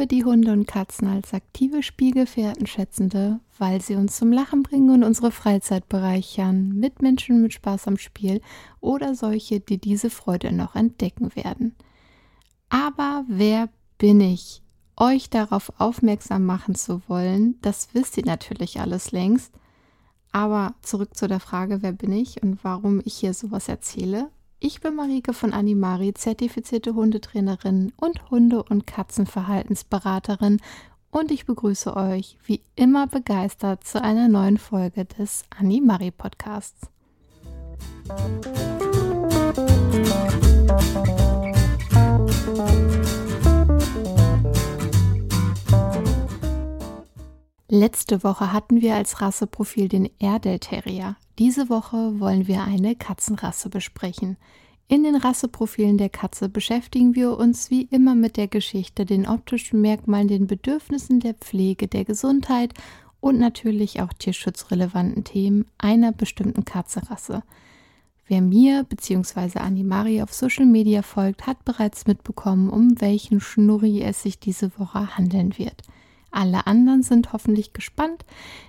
liebe die Hunde und Katzen als aktive Spielgefährten schätzende, weil sie uns zum Lachen bringen und unsere Freizeit bereichern, Mitmenschen mit Spaß am Spiel oder solche, die diese Freude noch entdecken werden. Aber wer bin ich? Euch darauf aufmerksam machen zu wollen, das wisst ihr natürlich alles längst. Aber zurück zu der Frage, wer bin ich und warum ich hier sowas erzähle. Ich bin Marike von Animari, zertifizierte Hundetrainerin und Hunde- und Katzenverhaltensberaterin und ich begrüße euch wie immer begeistert zu einer neuen Folge des Animari Podcasts. Letzte Woche hatten wir als Rasseprofil den Airedale Terrier. Diese Woche wollen wir eine Katzenrasse besprechen. In den Rasseprofilen der Katze beschäftigen wir uns wie immer mit der Geschichte, den optischen Merkmalen, den Bedürfnissen der Pflege, der Gesundheit und natürlich auch tierschutzrelevanten Themen einer bestimmten Katzerasse. Wer mir bzw. Animari auf Social Media folgt, hat bereits mitbekommen, um welchen Schnurri es sich diese Woche handeln wird. Alle anderen sind hoffentlich gespannt.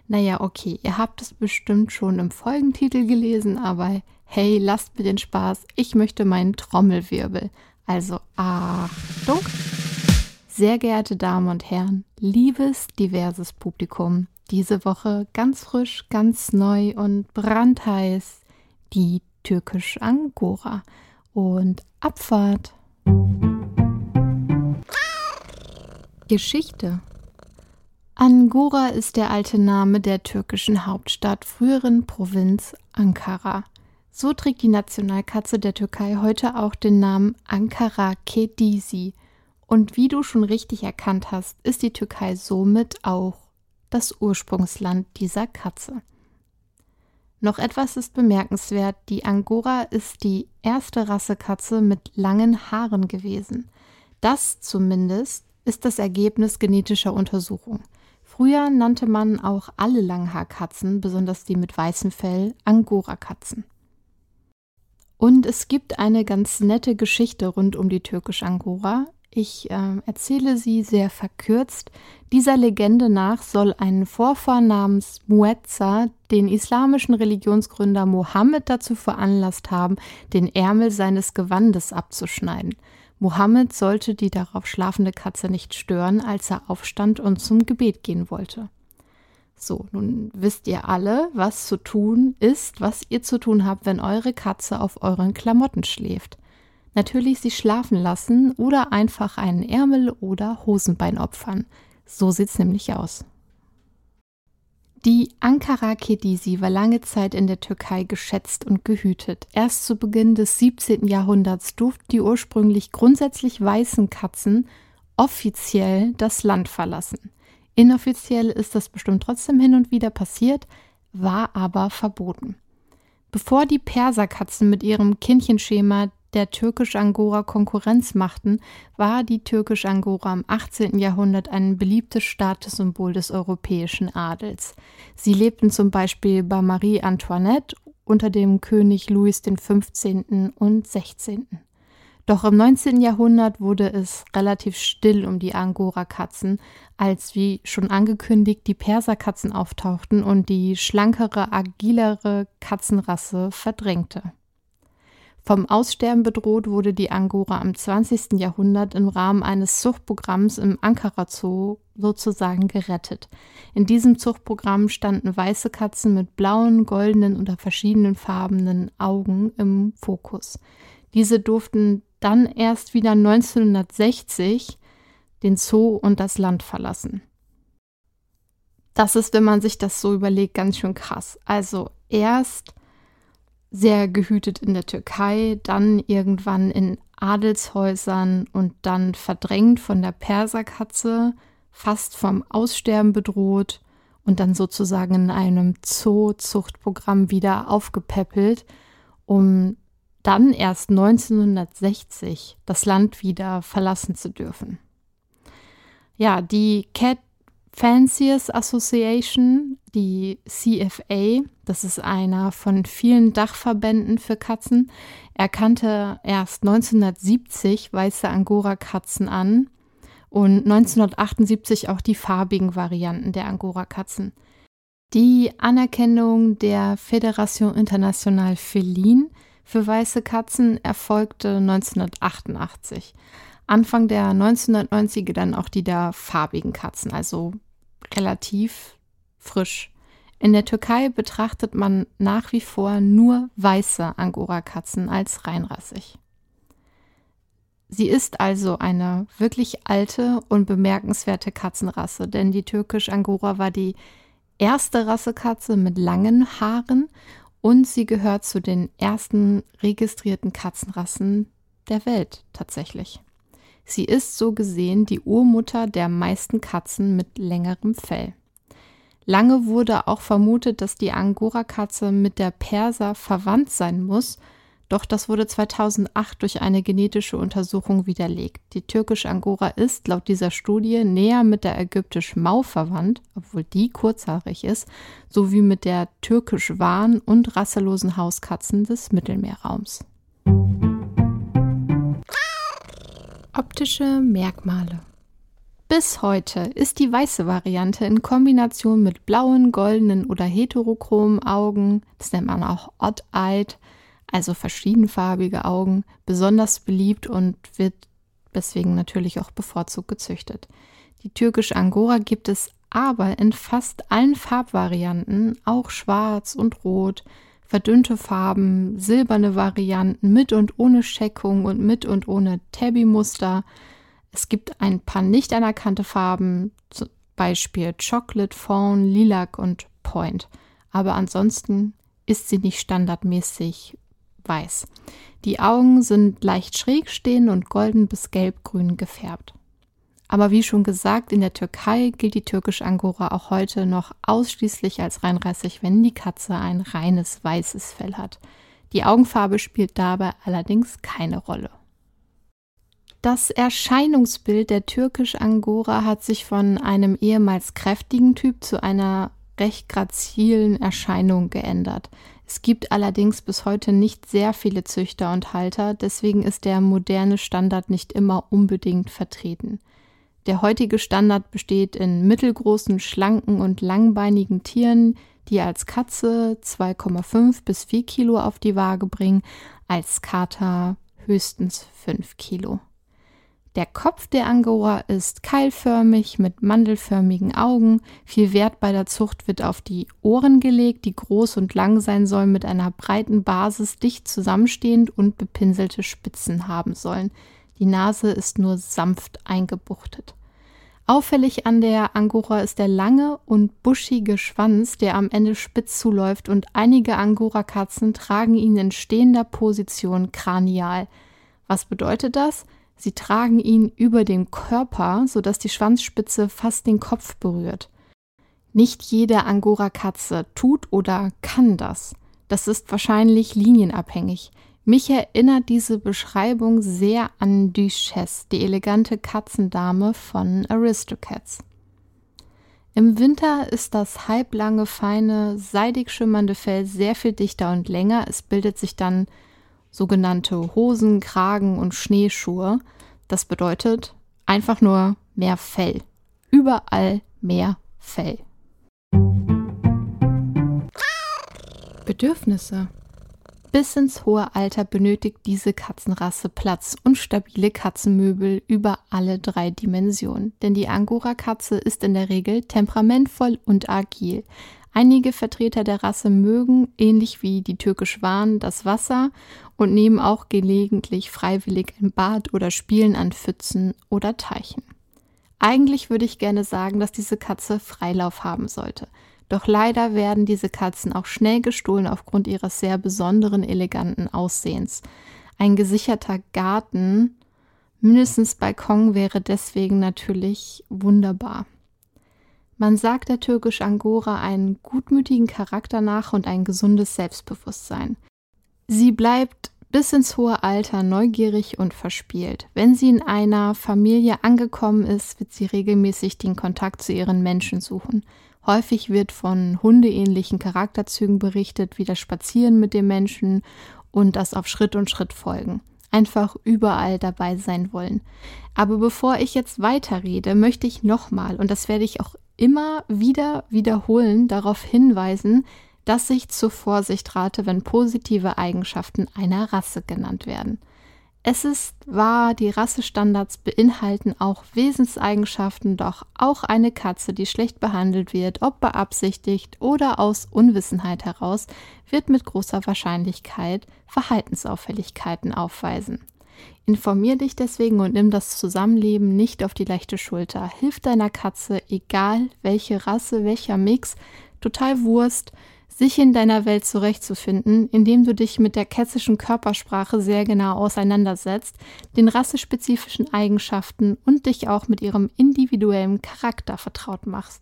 Naja, okay, ihr habt es bestimmt schon im Folgentitel gelesen, aber hey, lasst mir den Spaß. Ich möchte meinen Trommelwirbel. Also Achtung! Sehr geehrte Damen und Herren, liebes diverses Publikum, diese Woche ganz frisch, ganz neu und brandheiß die türkisch Angora und Abfahrt. Geschichte Angora ist der alte Name der türkischen Hauptstadt, früheren Provinz Ankara. So trägt die Nationalkatze der Türkei heute auch den Namen Ankara Kedisi. Und wie du schon richtig erkannt hast, ist die Türkei somit auch das Ursprungsland dieser Katze. Noch etwas ist bemerkenswert, die Angora ist die erste Rassekatze mit langen Haaren gewesen. Das zumindest ist das Ergebnis genetischer Untersuchungen. Früher nannte man auch alle Langhaarkatzen, besonders die mit weißem Fell, Angora-Katzen. Und es gibt eine ganz nette Geschichte rund um die türkische Angora. Ich äh, erzähle sie sehr verkürzt. Dieser Legende nach soll ein Vorfahr namens Muezza den islamischen Religionsgründer Mohammed dazu veranlasst haben, den Ärmel seines Gewandes abzuschneiden. Mohammed sollte die darauf schlafende Katze nicht stören, als er aufstand und zum Gebet gehen wollte. So, nun wisst ihr alle, was zu tun ist, was ihr zu tun habt, wenn eure Katze auf euren Klamotten schläft. Natürlich sie schlafen lassen oder einfach einen Ärmel oder Hosenbein opfern. So sieht's nämlich aus. Die Ankara Kedisi war lange Zeit in der Türkei geschätzt und gehütet. Erst zu Beginn des 17. Jahrhunderts durften die ursprünglich grundsätzlich weißen Katzen offiziell das Land verlassen. Inoffiziell ist das bestimmt trotzdem hin und wieder passiert, war aber verboten. Bevor die Perserkatzen mit ihrem Kindchenschema der türkisch-Angora Konkurrenz machten, war die türkisch-Angora im 18. Jahrhundert ein beliebtes Statussymbol des europäischen Adels. Sie lebten zum Beispiel bei Marie Antoinette unter dem König Louis XV. und XVI. Doch im 19. Jahrhundert wurde es relativ still um die Angora-Katzen, als wie schon angekündigt die Perserkatzen auftauchten und die schlankere, agilere Katzenrasse verdrängte. Vom Aussterben bedroht wurde die Angora im 20. Jahrhundert im Rahmen eines Zuchtprogramms im Ankara Zoo sozusagen gerettet. In diesem Zuchtprogramm standen weiße Katzen mit blauen, goldenen oder verschiedenen farbenen Augen im Fokus. Diese durften dann erst wieder 1960 den Zoo und das Land verlassen. Das ist, wenn man sich das so überlegt, ganz schön krass. Also erst sehr gehütet in der Türkei, dann irgendwann in Adelshäusern und dann verdrängt von der Perserkatze, fast vom Aussterben bedroht und dann sozusagen in einem Zoo-Zuchtprogramm wieder aufgepäppelt, um dann erst 1960 das Land wieder verlassen zu dürfen. Ja, die Cat Fanciers Association, die CFA, das ist einer von vielen Dachverbänden für Katzen, erkannte erst 1970 weiße Angora-Katzen an und 1978 auch die farbigen Varianten der Angora-Katzen. Die Anerkennung der Fédération Internationale Feline für weiße Katzen erfolgte 1988. Anfang der 1990er dann auch die der farbigen Katzen, also relativ frisch. In der Türkei betrachtet man nach wie vor nur weiße Angora-Katzen als reinrassig. Sie ist also eine wirklich alte und bemerkenswerte Katzenrasse, denn die türkisch-Angora war die erste Rassekatze mit langen Haaren und sie gehört zu den ersten registrierten Katzenrassen der Welt tatsächlich. Sie ist so gesehen die Urmutter der meisten Katzen mit längerem Fell. Lange wurde auch vermutet, dass die Angora-Katze mit der Perser verwandt sein muss – doch das wurde 2008 durch eine genetische Untersuchung widerlegt. Die türkische Angora ist laut dieser Studie näher mit der ägyptisch-Mau verwandt, obwohl die kurzhaarig ist, sowie mit der türkisch-Wahn und rasselosen Hauskatzen des Mittelmeerraums. Optische Merkmale bis heute ist die weiße Variante in Kombination mit blauen, goldenen oder heterochromen Augen, das nennt man auch odd-eyed, also verschiedenfarbige Augen, besonders beliebt und wird deswegen natürlich auch bevorzugt gezüchtet. Die türkische Angora gibt es aber in fast allen Farbvarianten, auch schwarz und rot, verdünnte Farben, silberne Varianten mit und ohne Scheckung und mit und ohne Tabby-Muster. Es gibt ein paar nicht anerkannte Farben, zum Beispiel Chocolate, Fawn, Lilac und Point. Aber ansonsten ist sie nicht standardmäßig weiß. Die Augen sind leicht schräg stehen und golden bis gelbgrün gefärbt. Aber wie schon gesagt, in der Türkei gilt die türkische Angora auch heute noch ausschließlich als reinrassig, wenn die Katze ein reines weißes Fell hat. Die Augenfarbe spielt dabei allerdings keine Rolle. Das Erscheinungsbild der türkisch Angora hat sich von einem ehemals kräftigen Typ zu einer recht grazilen Erscheinung geändert. Es gibt allerdings bis heute nicht sehr viele Züchter und Halter, deswegen ist der moderne Standard nicht immer unbedingt vertreten. Der heutige Standard besteht in mittelgroßen, schlanken und langbeinigen Tieren, die als Katze 2,5 bis 4 Kilo auf die Waage bringen, als Kater höchstens 5 Kilo. Der Kopf der Angora ist keilförmig mit mandelförmigen Augen. Viel Wert bei der Zucht wird auf die Ohren gelegt, die groß und lang sein sollen, mit einer breiten Basis dicht zusammenstehend und bepinselte Spitzen haben sollen. Die Nase ist nur sanft eingebuchtet. Auffällig an der Angora ist der lange und buschige Schwanz, der am Ende spitz zuläuft und einige Angora-Katzen tragen ihn in stehender Position kranial. Was bedeutet das? Sie tragen ihn über dem Körper, sodass die Schwanzspitze fast den Kopf berührt. Nicht jede Angora-Katze tut oder kann das. Das ist wahrscheinlich linienabhängig. Mich erinnert diese Beschreibung sehr an Duchesse, die elegante Katzendame von Aristocats. Im Winter ist das halblange, feine, seidig schimmernde Fell sehr viel dichter und länger. Es bildet sich dann sogenannte Hosen, Kragen und Schneeschuhe. Das bedeutet einfach nur mehr Fell. Überall mehr Fell. Bedürfnisse. Bis ins hohe Alter benötigt diese Katzenrasse Platz und stabile Katzenmöbel über alle drei Dimensionen. Denn die Angora-Katze ist in der Regel temperamentvoll und agil. Einige Vertreter der Rasse mögen, ähnlich wie die türkisch Waren, das Wasser und nehmen auch gelegentlich freiwillig ein Bad oder spielen an Pfützen oder Teichen. Eigentlich würde ich gerne sagen, dass diese Katze Freilauf haben sollte. Doch leider werden diese Katzen auch schnell gestohlen aufgrund ihres sehr besonderen, eleganten Aussehens. Ein gesicherter Garten, mindestens Balkon, wäre deswegen natürlich wunderbar. Man sagt der türkisch Angora einen gutmütigen Charakter nach und ein gesundes Selbstbewusstsein. Sie bleibt bis ins hohe Alter neugierig und verspielt. Wenn sie in einer Familie angekommen ist, wird sie regelmäßig den Kontakt zu ihren Menschen suchen. Häufig wird von hundeähnlichen Charakterzügen berichtet, wie das Spazieren mit dem Menschen und das auf Schritt und Schritt folgen. einfach überall dabei sein wollen. Aber bevor ich jetzt weiterrede, möchte ich nochmal, und das werde ich auch immer wieder wiederholen, darauf hinweisen, dass ich zur Vorsicht rate, wenn positive Eigenschaften einer Rasse genannt werden. Es ist wahr, die Rassestandards beinhalten auch Wesenseigenschaften, doch auch eine Katze, die schlecht behandelt wird, ob beabsichtigt oder aus Unwissenheit heraus, wird mit großer Wahrscheinlichkeit Verhaltensauffälligkeiten aufweisen. Informier dich deswegen und nimm das Zusammenleben nicht auf die leichte Schulter. Hilf deiner Katze, egal welche Rasse, welcher Mix, total Wurst, sich in deiner Welt zurechtzufinden, indem du dich mit der kätzischen Körpersprache sehr genau auseinandersetzt, den rassespezifischen Eigenschaften und dich auch mit ihrem individuellen Charakter vertraut machst.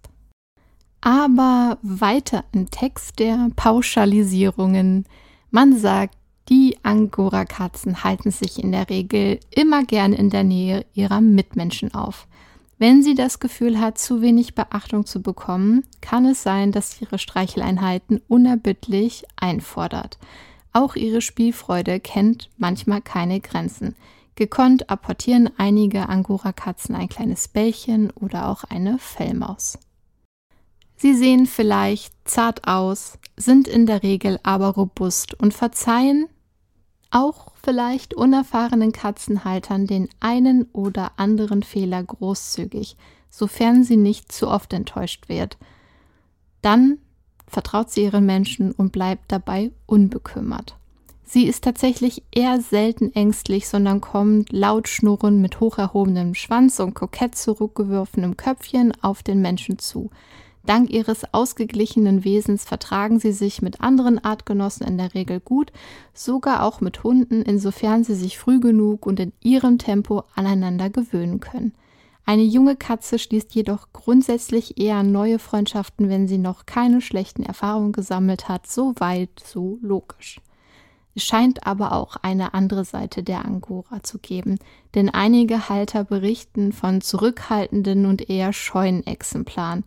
Aber weiter im Text der Pauschalisierungen. Man sagt, die Angora-Katzen halten sich in der Regel immer gern in der Nähe ihrer Mitmenschen auf. Wenn sie das Gefühl hat, zu wenig Beachtung zu bekommen, kann es sein, dass sie ihre Streicheleinheiten unerbittlich einfordert. Auch ihre Spielfreude kennt manchmal keine Grenzen. Gekonnt apportieren einige Angora-Katzen ein kleines Bällchen oder auch eine Fellmaus. Sie sehen vielleicht zart aus, sind in der Regel aber robust und verzeihen auch vielleicht unerfahrenen Katzenhaltern den einen oder anderen Fehler großzügig, sofern sie nicht zu oft enttäuscht wird. Dann vertraut sie ihren Menschen und bleibt dabei unbekümmert. Sie ist tatsächlich eher selten ängstlich, sondern kommt laut schnurrend mit hoch erhobenem Schwanz und kokett zurückgeworfenem Köpfchen auf den Menschen zu. Dank ihres ausgeglichenen Wesens vertragen sie sich mit anderen Artgenossen in der Regel gut, sogar auch mit Hunden, insofern sie sich früh genug und in ihrem Tempo aneinander gewöhnen können. Eine junge Katze schließt jedoch grundsätzlich eher neue Freundschaften, wenn sie noch keine schlechten Erfahrungen gesammelt hat, so weit, so logisch. Es scheint aber auch eine andere Seite der Angora zu geben, denn einige Halter berichten von zurückhaltenden und eher scheuen Exemplaren,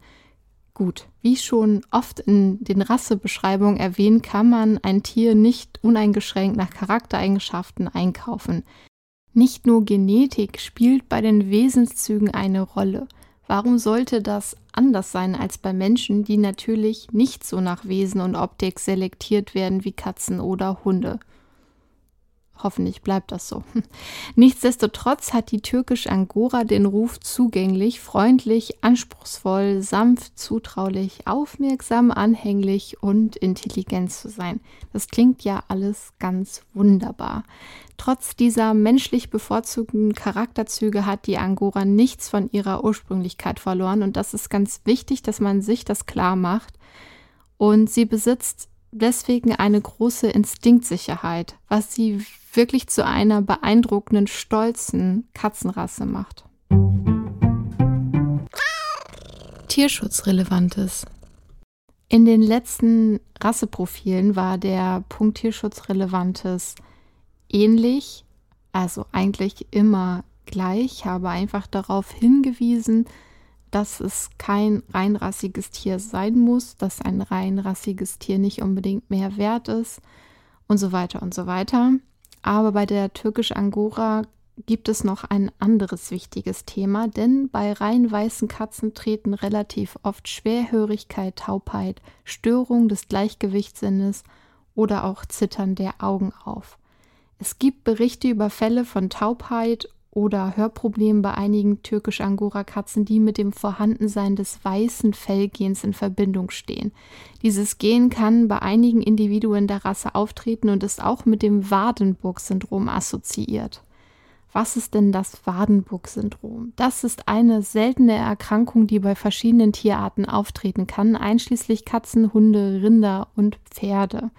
Gut, wie schon oft in den Rassebeschreibungen erwähnt, kann man ein Tier nicht uneingeschränkt nach Charaktereigenschaften einkaufen. Nicht nur Genetik spielt bei den Wesenszügen eine Rolle. Warum sollte das anders sein als bei Menschen, die natürlich nicht so nach Wesen und Optik selektiert werden wie Katzen oder Hunde? Hoffentlich bleibt das so. Nichtsdestotrotz hat die türkische Angora den Ruf zugänglich, freundlich, anspruchsvoll, sanft, zutraulich, aufmerksam, anhänglich und intelligent zu sein. Das klingt ja alles ganz wunderbar. Trotz dieser menschlich bevorzugten Charakterzüge hat die Angora nichts von ihrer Ursprünglichkeit verloren und das ist ganz wichtig, dass man sich das klar macht. Und sie besitzt deswegen eine große Instinktsicherheit, was sie wirklich zu einer beeindruckenden, stolzen Katzenrasse macht. Tierschutzrelevantes. In den letzten Rasseprofilen war der Punkt Tierschutzrelevantes ähnlich, also eigentlich immer gleich, Ich habe einfach darauf hingewiesen, dass es kein reinrassiges Tier sein muss, dass ein reinrassiges Tier nicht unbedingt mehr wert ist und so weiter und so weiter. Aber bei der türkisch Angora gibt es noch ein anderes wichtiges Thema, denn bei rein weißen Katzen treten relativ oft Schwerhörigkeit, Taubheit, Störung des Gleichgewichtssinnes oder auch Zittern der Augen auf. Es gibt Berichte über Fälle von Taubheit oder Hörproblemen bei einigen türkisch-Angora-Katzen, die mit dem Vorhandensein des weißen Fellgens in Verbindung stehen. Dieses Gen kann bei einigen Individuen der Rasse auftreten und ist auch mit dem Wadenburg-Syndrom assoziiert. Was ist denn das Wadenburg-Syndrom? Das ist eine seltene Erkrankung, die bei verschiedenen Tierarten auftreten kann, einschließlich Katzen, Hunde, Rinder und Pferde.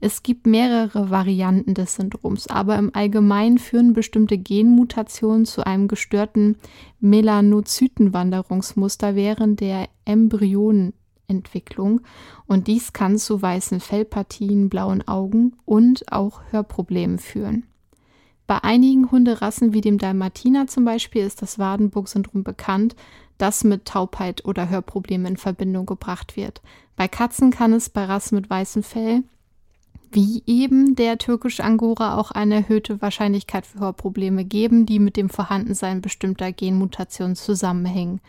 Es gibt mehrere Varianten des Syndroms, aber im Allgemeinen führen bestimmte Genmutationen zu einem gestörten Melanozytenwanderungsmuster während der Embryonenentwicklung und dies kann zu weißen Fellpartien, blauen Augen und auch Hörproblemen führen. Bei einigen Hunderassen wie dem Dalmatiner zum Beispiel ist das Wadenburg-Syndrom bekannt, das mit Taubheit oder Hörproblemen in Verbindung gebracht wird. Bei Katzen kann es bei Rassen mit weißem Fell wie eben der türkische Angora auch eine erhöhte Wahrscheinlichkeit für Hörprobleme geben, die mit dem Vorhandensein bestimmter Genmutationen zusammenhängen.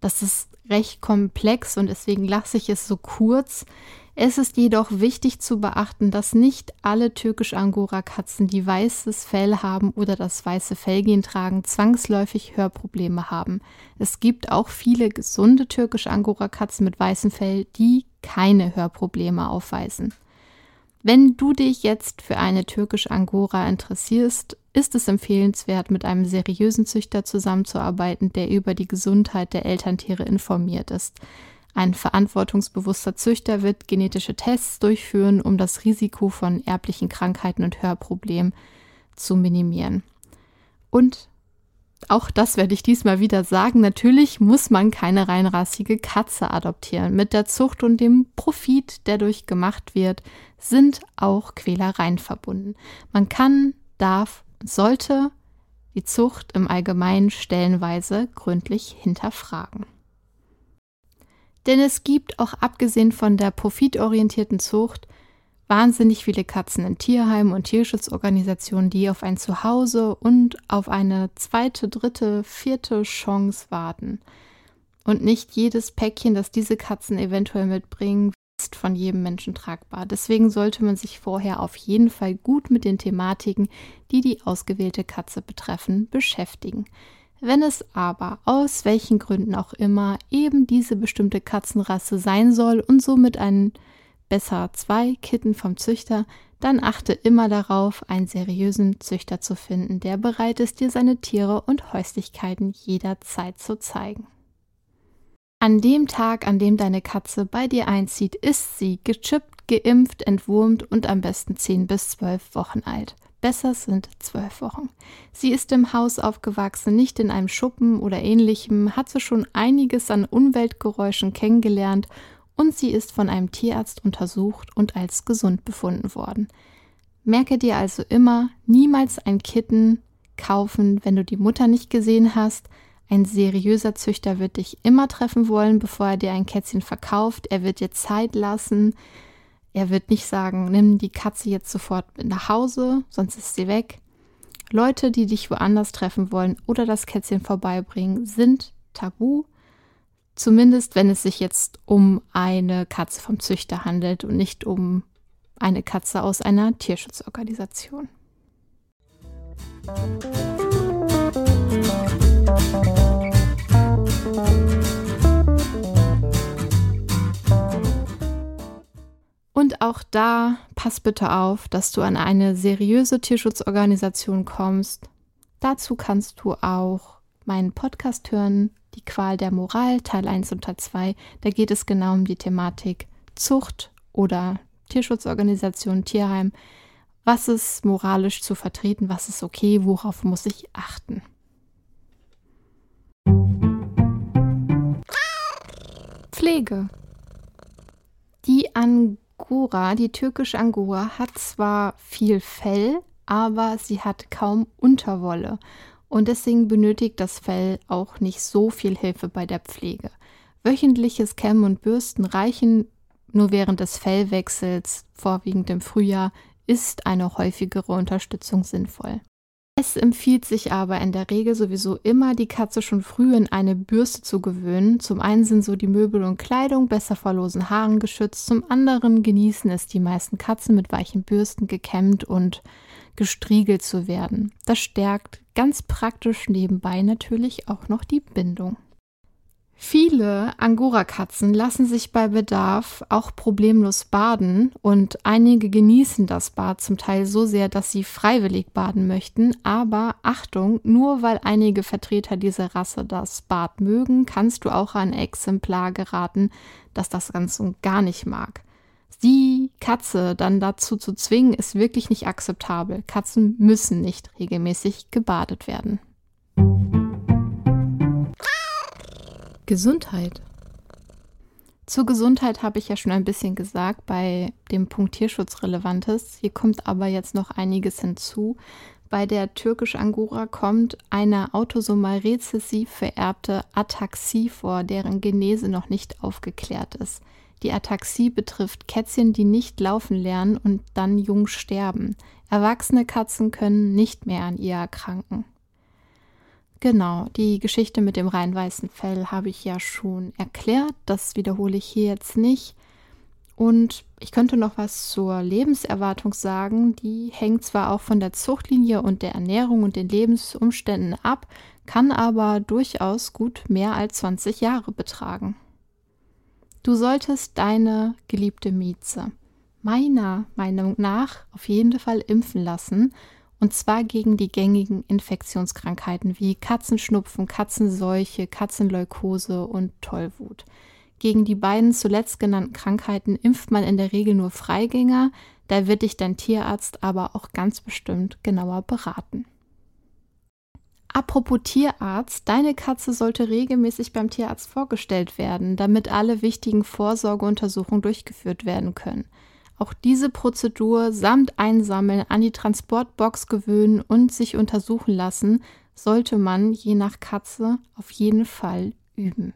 Das ist recht komplex und deswegen lasse ich es so kurz. Es ist jedoch wichtig zu beachten, dass nicht alle türkisch-Angora-Katzen, die weißes Fell haben oder das weiße Fellgen tragen, zwangsläufig Hörprobleme haben. Es gibt auch viele gesunde türkisch-Angora-Katzen mit weißem Fell, die keine Hörprobleme aufweisen. Wenn du dich jetzt für eine türkische Angora interessierst, ist es empfehlenswert, mit einem seriösen Züchter zusammenzuarbeiten, der über die Gesundheit der Elterntiere informiert ist. Ein verantwortungsbewusster Züchter wird genetische Tests durchführen, um das Risiko von erblichen Krankheiten und Hörproblemen zu minimieren. Und auch das werde ich diesmal wieder sagen. Natürlich muss man keine reinrassige Katze adoptieren. Mit der Zucht und dem Profit, der durch gemacht wird, sind auch Quälereien verbunden. Man kann, darf, sollte die Zucht im Allgemeinen stellenweise gründlich hinterfragen. Denn es gibt auch abgesehen von der profitorientierten Zucht wahnsinnig viele Katzen in Tierheimen und Tierschutzorganisationen, die auf ein Zuhause und auf eine zweite, dritte, vierte Chance warten. Und nicht jedes Päckchen, das diese Katzen eventuell mitbringen, ist von jedem Menschen tragbar. Deswegen sollte man sich vorher auf jeden Fall gut mit den Thematiken, die die ausgewählte Katze betreffen, beschäftigen. Wenn es aber aus welchen Gründen auch immer eben diese bestimmte Katzenrasse sein soll und somit ein besser zwei Kitten vom Züchter, dann achte immer darauf, einen seriösen Züchter zu finden, der bereit ist, dir seine Tiere und Häuslichkeiten jederzeit zu zeigen. An dem Tag, an dem deine Katze bei dir einzieht, ist sie gechippt, geimpft, entwurmt und am besten 10 bis 12 Wochen alt. Besser sind zwölf Wochen. Sie ist im Haus aufgewachsen, nicht in einem Schuppen oder ähnlichem, hat sie schon einiges an Umweltgeräuschen kennengelernt und sie ist von einem Tierarzt untersucht und als gesund befunden worden. Merke dir also immer, niemals ein Kitten kaufen, wenn du die Mutter nicht gesehen hast. Ein seriöser Züchter wird dich immer treffen wollen, bevor er dir ein Kätzchen verkauft. Er wird dir Zeit lassen. Er wird nicht sagen, nimm die Katze jetzt sofort mit nach Hause, sonst ist sie weg. Leute, die dich woanders treffen wollen oder das Kätzchen vorbeibringen, sind tabu. Zumindest wenn es sich jetzt um eine Katze vom Züchter handelt und nicht um eine Katze aus einer Tierschutzorganisation. Und auch da pass bitte auf, dass du an eine seriöse Tierschutzorganisation kommst. Dazu kannst du auch meinen Podcast hören, die Qual der Moral, Teil 1 und Teil 2. Da geht es genau um die Thematik Zucht oder Tierschutzorganisation, Tierheim. Was ist moralisch zu vertreten? Was ist okay? Worauf muss ich achten? Pflege. Die Angora, die türkische Angora, hat zwar viel Fell, aber sie hat kaum Unterwolle und deswegen benötigt das Fell auch nicht so viel Hilfe bei der Pflege. Wöchentliches Kämmen und Bürsten reichen nur während des Fellwechsels, vorwiegend im Frühjahr, ist eine häufigere Unterstützung sinnvoll. Es empfiehlt sich aber in der Regel sowieso immer, die Katze schon früh in eine Bürste zu gewöhnen. Zum einen sind so die Möbel und Kleidung besser vor losen Haaren geschützt, zum anderen genießen es die meisten Katzen mit weichen Bürsten gekämmt und gestriegelt zu werden. Das stärkt ganz praktisch nebenbei natürlich auch noch die Bindung. Viele Angora-Katzen lassen sich bei Bedarf auch problemlos baden und einige genießen das Bad zum Teil so sehr, dass sie freiwillig baden möchten. Aber Achtung, nur weil einige Vertreter dieser Rasse das Bad mögen, kannst du auch ein Exemplar geraten, das das ganz und gar nicht mag die Katze dann dazu zu zwingen, ist wirklich nicht akzeptabel. Katzen müssen nicht regelmäßig gebadet werden. Gesundheit. Zur Gesundheit habe ich ja schon ein bisschen gesagt bei dem Punkt Tierschutzrelevantes. Hier kommt aber jetzt noch einiges hinzu. Bei der türkisch Angora kommt eine autosomal rezessiv vererbte Ataxie vor, deren Genese noch nicht aufgeklärt ist. Die Ataxie betrifft Kätzchen, die nicht laufen lernen und dann jung sterben. Erwachsene Katzen können nicht mehr an ihr erkranken. Genau, die Geschichte mit dem rein weißen Fell habe ich ja schon erklärt. Das wiederhole ich hier jetzt nicht. Und ich könnte noch was zur Lebenserwartung sagen. Die hängt zwar auch von der Zuchtlinie und der Ernährung und den Lebensumständen ab, kann aber durchaus gut mehr als 20 Jahre betragen. Du solltest deine geliebte Mieze meiner Meinung nach auf jeden Fall impfen lassen. Und zwar gegen die gängigen Infektionskrankheiten wie Katzenschnupfen, Katzenseuche, Katzenleukose und Tollwut. Gegen die beiden zuletzt genannten Krankheiten impft man in der Regel nur Freigänger, da wird dich dein Tierarzt aber auch ganz bestimmt genauer beraten. Apropos Tierarzt, deine Katze sollte regelmäßig beim Tierarzt vorgestellt werden, damit alle wichtigen Vorsorgeuntersuchungen durchgeführt werden können. Auch diese Prozedur samt Einsammeln an die Transportbox gewöhnen und sich untersuchen lassen, sollte man je nach Katze auf jeden Fall üben.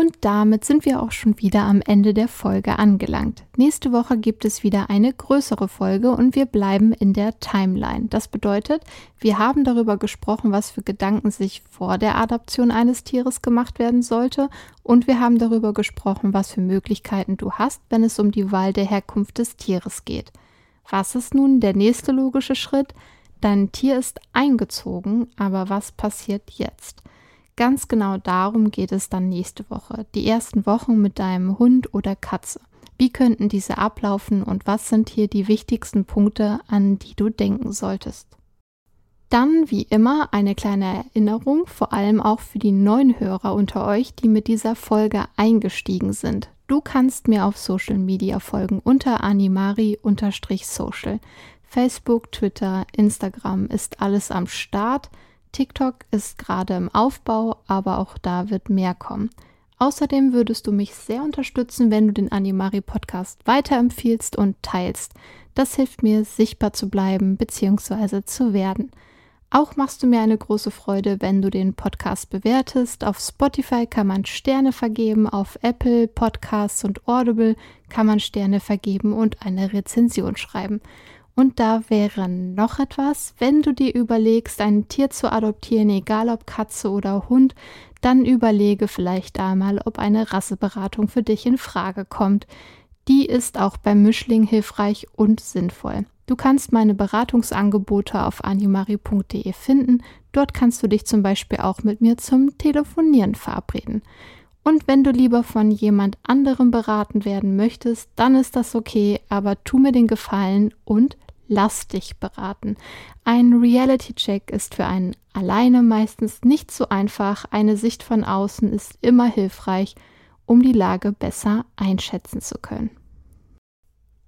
Und damit sind wir auch schon wieder am Ende der Folge angelangt. Nächste Woche gibt es wieder eine größere Folge und wir bleiben in der Timeline. Das bedeutet, wir haben darüber gesprochen, was für Gedanken sich vor der Adaption eines Tieres gemacht werden sollte und wir haben darüber gesprochen, was für Möglichkeiten du hast, wenn es um die Wahl der Herkunft des Tieres geht. Was ist nun der nächste logische Schritt? Dein Tier ist eingezogen, aber was passiert jetzt? Ganz genau darum geht es dann nächste Woche. Die ersten Wochen mit deinem Hund oder Katze. Wie könnten diese ablaufen und was sind hier die wichtigsten Punkte, an die du denken solltest? Dann, wie immer, eine kleine Erinnerung, vor allem auch für die neuen Hörer unter euch, die mit dieser Folge eingestiegen sind. Du kannst mir auf Social Media folgen unter animari-social. Facebook, Twitter, Instagram ist alles am Start. TikTok ist gerade im Aufbau, aber auch da wird mehr kommen. Außerdem würdest du mich sehr unterstützen, wenn du den Animari Podcast weiterempfiehlst und teilst. Das hilft mir, sichtbar zu bleiben bzw. zu werden. Auch machst du mir eine große Freude, wenn du den Podcast bewertest. Auf Spotify kann man Sterne vergeben, auf Apple Podcasts und Audible kann man Sterne vergeben und eine Rezension schreiben. Und da wäre noch etwas, wenn du dir überlegst, ein Tier zu adoptieren, egal ob Katze oder Hund, dann überlege vielleicht einmal, ob eine Rasseberatung für dich in Frage kommt. Die ist auch beim Mischling hilfreich und sinnvoll. Du kannst meine Beratungsangebote auf animari.de finden. Dort kannst du dich zum Beispiel auch mit mir zum Telefonieren verabreden. Und wenn du lieber von jemand anderem beraten werden möchtest, dann ist das okay, aber tu mir den Gefallen und lass dich beraten. Ein Reality-Check ist für einen alleine meistens nicht so einfach. Eine Sicht von außen ist immer hilfreich, um die Lage besser einschätzen zu können.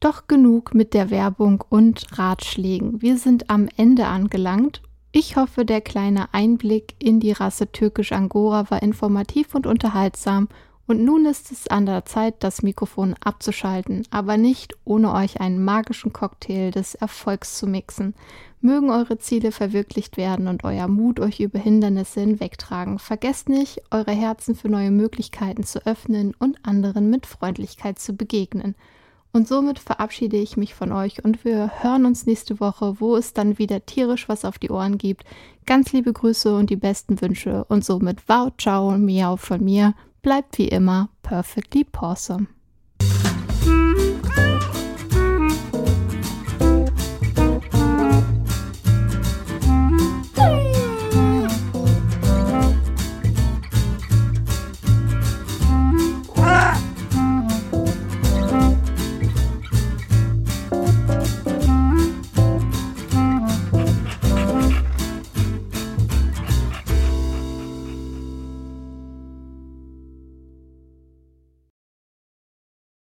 Doch genug mit der Werbung und Ratschlägen. Wir sind am Ende angelangt. Ich hoffe, der kleine Einblick in die Rasse türkisch Angora war informativ und unterhaltsam und nun ist es an der Zeit, das Mikrofon abzuschalten, aber nicht ohne euch einen magischen Cocktail des Erfolgs zu mixen. Mögen eure Ziele verwirklicht werden und euer Mut euch über Hindernisse hinwegtragen. Vergesst nicht, eure Herzen für neue Möglichkeiten zu öffnen und anderen mit Freundlichkeit zu begegnen. Und somit verabschiede ich mich von euch und wir hören uns nächste Woche, wo es dann wieder tierisch was auf die Ohren gibt. Ganz liebe Grüße und die besten Wünsche und somit wow, ciao und miau von mir bleibt wie immer perfectly awesome.